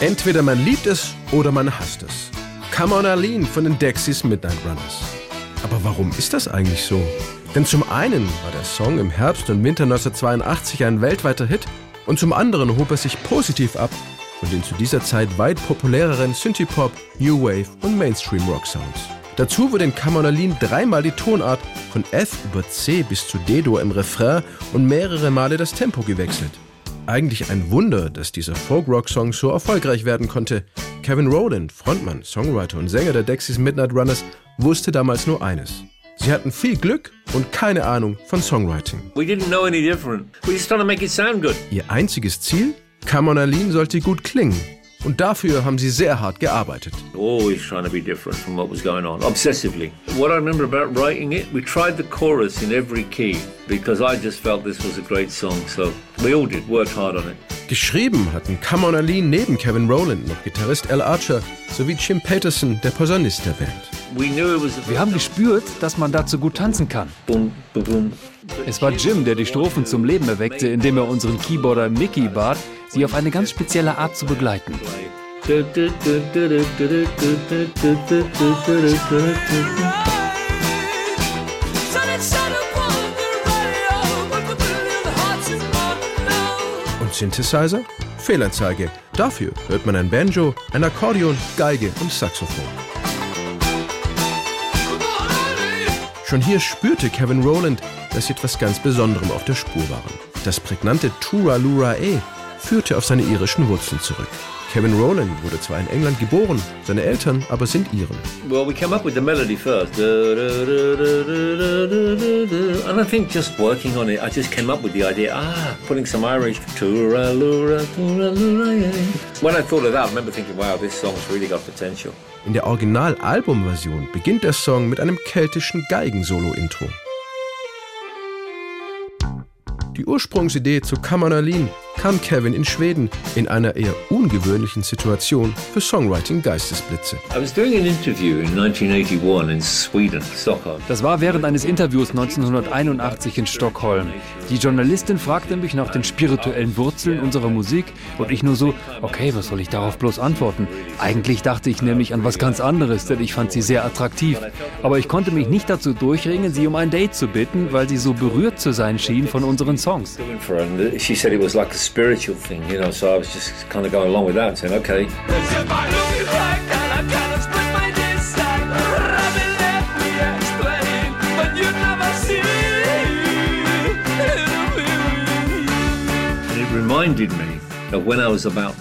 Entweder man liebt es oder man hasst es. Come on Arlene von den Dexys Midnight Runners. Aber warum ist das eigentlich so? Denn zum einen war der Song im Herbst und Winter 1982 ein weltweiter Hit und zum anderen hob er sich positiv ab von den zu dieser Zeit weit populäreren Synthie-Pop, New Wave und Mainstream-Rock-Sounds. Dazu wurde in Arlene dreimal die Tonart von F über C bis zu D-Dur im Refrain und mehrere Male das Tempo gewechselt. Eigentlich ein Wunder, dass dieser Folk-Rock-Song so erfolgreich werden konnte. Kevin Rowland, Frontmann, Songwriter und Sänger der Dexys Midnight Runners, wusste damals nur eines. Sie hatten viel Glück und keine Ahnung von Songwriting. We didn't know any different. We just trying to make it sound good. Ihr einziges Ziel? Arlene sollte gut klingen. Und dafür haben sie sehr hart gearbeitet. Always trying to be different from what was going on, obsessively. What I remember about writing it, we tried the chorus in every key because I just felt this was a great song. So we all did, worked hard on it. Geschrieben hatten Come on Arlene neben Kevin Rowland noch Gitarrist Al Archer sowie Jim Peterson, der Posaunist der Band. Wir haben gespürt, dass man dazu gut tanzen kann. Es war Jim, der die Strophen zum Leben erweckte, indem er unseren Keyboarder Mickey bat, sie auf eine ganz spezielle Art zu begleiten. Und Synthesizer? Fehlanzeige. Dafür hört man ein Banjo, ein Akkordeon, Geige und Saxophon. Schon hier spürte Kevin Rowland, dass sie etwas ganz Besonderem auf der Spur waren. Das prägnante Tura Lura E führte auf seine irischen Wurzeln zurück. Kevin Rowland wurde zwar in England geboren, seine Eltern aber sind Iren. Well, we came up with the melody first. And I think just working on it, I just came up with the idea, ah, putting some Irish. When I thought of that, I remember thinking, wow, this song's really got potential. In der Original-Album-Version beginnt der Song mit einem keltischen Geigensolo-Intro. Die Ursprungsidee zu Arlene kam Kevin in Schweden in einer eher ungewöhnlichen Situation für Songwriting-Geistesblitze. I was doing an interview in 1981 in Sweden, Stockholm. Das war während eines Interviews 1981 in Stockholm. Die Journalistin fragte mich nach den spirituellen Wurzeln unserer Musik und ich nur so, okay, was soll ich darauf bloß antworten? Eigentlich dachte ich nämlich an was ganz anderes, denn ich fand sie sehr attraktiv. Aber ich konnte mich nicht dazu durchringen, sie um ein Date zu bitten, weil sie so berührt zu sein schien von unseren Songs. Doing for her, and she said it was like a spiritual thing, you know. So I was just kind of going along with that, and saying, okay. If I look it back and I cannot split my decide, Rabbi let me explain, but you never see. And it reminded me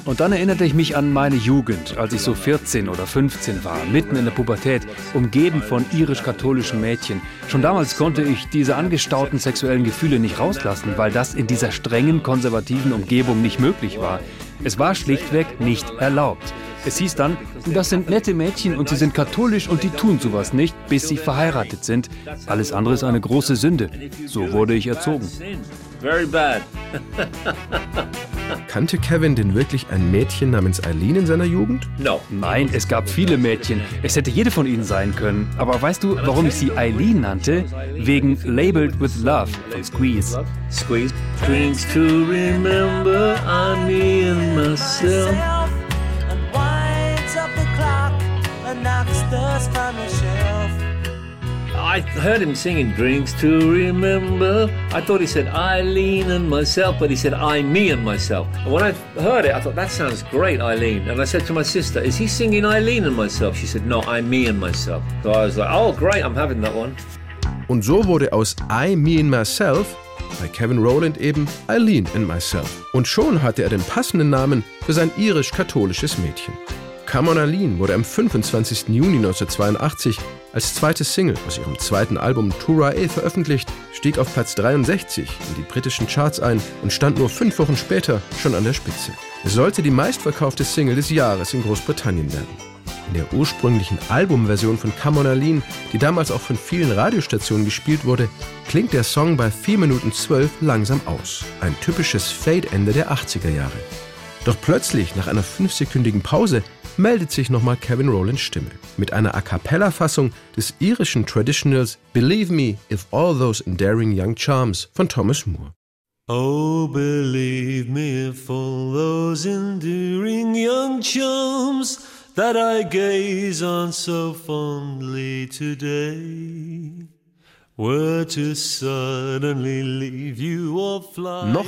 Und dann erinnerte ich mich an meine Jugend, als ich so 14 oder 15 war, mitten in der Pubertät, umgeben von irisch-katholischen Mädchen. Schon damals konnte ich diese angestauten sexuellen Gefühle nicht rauslassen, weil das in dieser strengen, konservativen Umgebung nicht möglich war. Es war schlichtweg nicht erlaubt. Es hieß dann, das sind nette Mädchen und sie sind katholisch und die tun sowas nicht, bis sie verheiratet sind. Alles andere ist eine große Sünde. So wurde ich erzogen. sin. Very bad. Kannte Kevin denn wirklich ein Mädchen namens Eileen in seiner Jugend? No. Nein, es gab viele Mädchen. Es hätte jede von ihnen sein können. Aber weißt du, warum ich sie Eileen nannte? Wegen Labeled with Love von Squeeze. Squeeze. Drinks to remember I'm me and myself. I heard him singing Drinks to remember. I thought he said Eileen and myself, but he said I, me and myself. And when I heard it, I thought that sounds great, Eileen. And I said to my sister, Is he singing Eileen and myself? She said, No, I, me and myself. So I was like, Oh, great, I'm having that one. Und so wurde aus I, Me and Myself bei Kevin Rowland eben Eileen and Myself. Und schon hatte er den passenden Namen für sein irisch-katholisches Mädchen. Come on Eileen wurde am 25. Juni 1982 als zweite Single aus ihrem zweiten Album Tura E veröffentlicht, stieg auf Platz 63 in die britischen Charts ein und stand nur fünf Wochen später schon an der Spitze. Es sollte die meistverkaufte Single des Jahres in Großbritannien werden. In der ursprünglichen Albumversion von Come on Eileen, die damals auch von vielen Radiostationen gespielt wurde, klingt der Song bei 4 Minuten 12 langsam aus. Ein typisches Fade-Ende der 80er Jahre. Doch plötzlich, nach einer fünfsekündigen Pause, meldet sich nochmal Kevin Rowlands Stimme mit einer A cappella-Fassung des irischen Traditionals Believe Me If All Those Endearing Young Charms von Thomas Moore. Oh, believe me if all those enduring young charms that I gaze on so fondly today Noch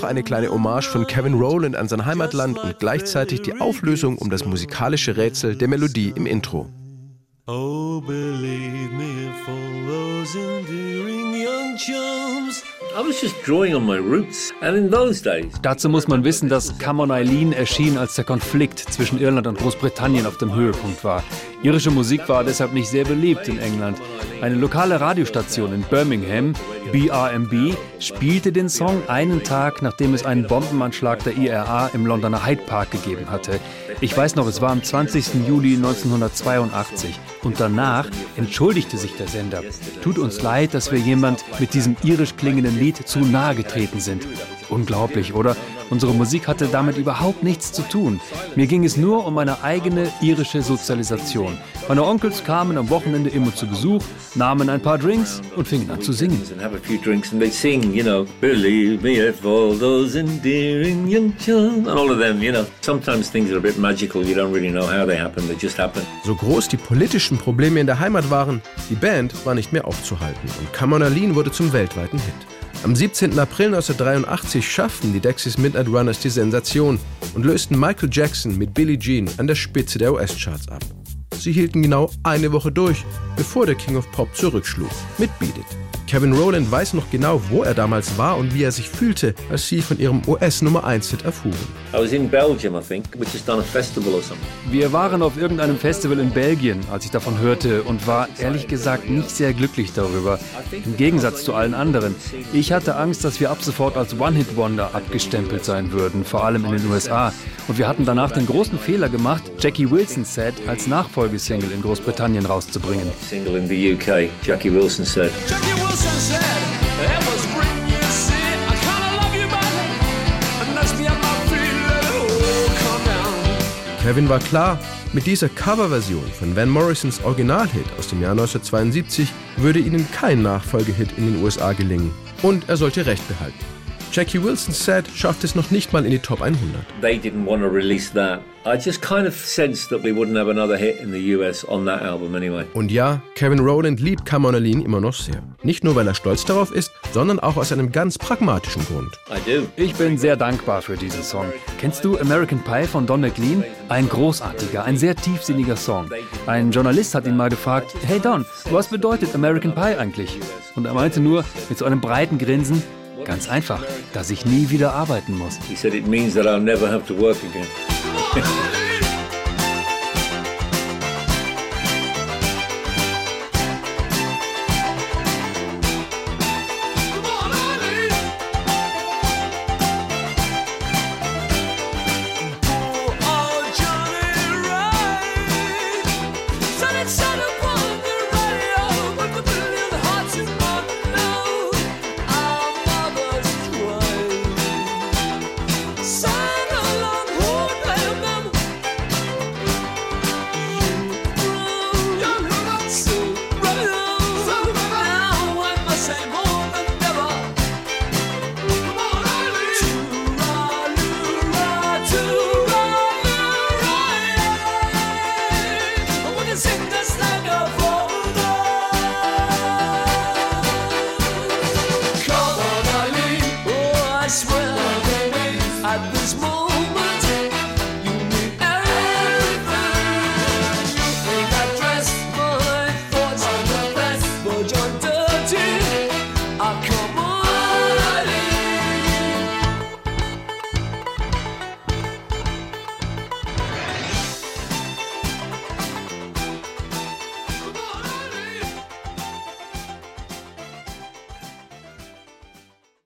eine kleine Hommage von Kevin Rowland an sein Heimatland und gleichzeitig die Auflösung um das musikalische Rätsel der Melodie im Intro. Oh, believe me all those enduring young charms I was just drawing on my roots. And in those days, Dazu muss man wissen, dass Come on Eileen erschien, als der Konflikt zwischen Irland und Großbritannien auf dem Höhepunkt war. Irische Musik war deshalb nicht sehr beliebt in England. Eine lokale Radiostation in Birmingham, BRMB, spielte den Song einen Tag, nachdem es einen Bombenanschlag der IRA im Londoner Hyde Park gegeben hatte. Ich weiß noch, es war am 20. Juli 1982 und danach entschuldigte sich der Sender. Tut uns leid, dass wir jemand mit diesem irisch klingenden Lied zu nahe getreten sind. Unglaublich, oder? Unsere Musik hatte damit überhaupt nichts zu tun. Mir ging es nur um meine eigene irische Sozialisation. Meine Onkels kamen am Wochenende immer zu Besuch, nahmen ein paar Drinks und fingen an zu singen. and have a few drinks and they sing, you know, believe me if all those endearing young charms, and all of them, you know. Sometimes things are a bit magical. You don't really know how they happen. They just happen. So groß die politischen Probleme in der Heimat waren, die Band war nicht mehr aufzuhalten und Come on wurde zum weltweiten Hit. Am 17. April 1983 schafften die Dexys Midnight Runners die Sensation und lösten Michael Jackson mit Billie Jean an der Spitze der US-Charts ab. Sie hielten genau eine Woche durch, bevor der King of Pop zurückschlug mit Beat It. Kevin Rowland weiß noch genau, wo er damals war und wie er sich fühlte, als sie von ihrem US-Nummer 1-Hit erfuhren. Wir waren auf irgendeinem Festival in Belgien, als ich davon hörte, und war ehrlich gesagt nicht sehr glücklich darüber. Im Gegensatz zu allen anderen. Ich hatte Angst, dass wir ab sofort als One-Hit-Wonder abgestempelt sein würden, vor allem in den USA. Und wir hatten danach den großen Fehler gemacht, Jackie Wilson's Set als Nachfolgesingle in Großbritannien rauszubringen. Single in the UK, Jackie Wilson said. Jackie Wilson said. Kevin war klar, mit dieser Coverversion von Van Morrisons Originalhit aus dem Jahr 1972 würde ihnen kein Nachfolgehit in den USA gelingen. Und er sollte Recht behalten. Jackie Wilson's Set schafft es noch nicht mal in die Top 100. They didn't want to release that. I just kind of sensed that we wouldn't have another hit in the US on that album anyway. Und ja, Kevin Rowland liebt Come On Eileen immer noch sehr. Nicht nur, weil er stolz darauf ist, sondern auch aus einem ganz pragmatischen Grund. I do. Ich bin sehr dankbar für diesen Song. Kennst du American Pie von Don McLean? Ein großartiger, ein sehr tiefsinniger Song. Ein Journalist hat ihn mal gefragt, hey Don, was bedeutet American Pie eigentlich? Und er meinte nur mit so einem breiten Grinsen, ganz einfach, dass ich nie wieder arbeiten muss. He said it means that I'll never have to work again.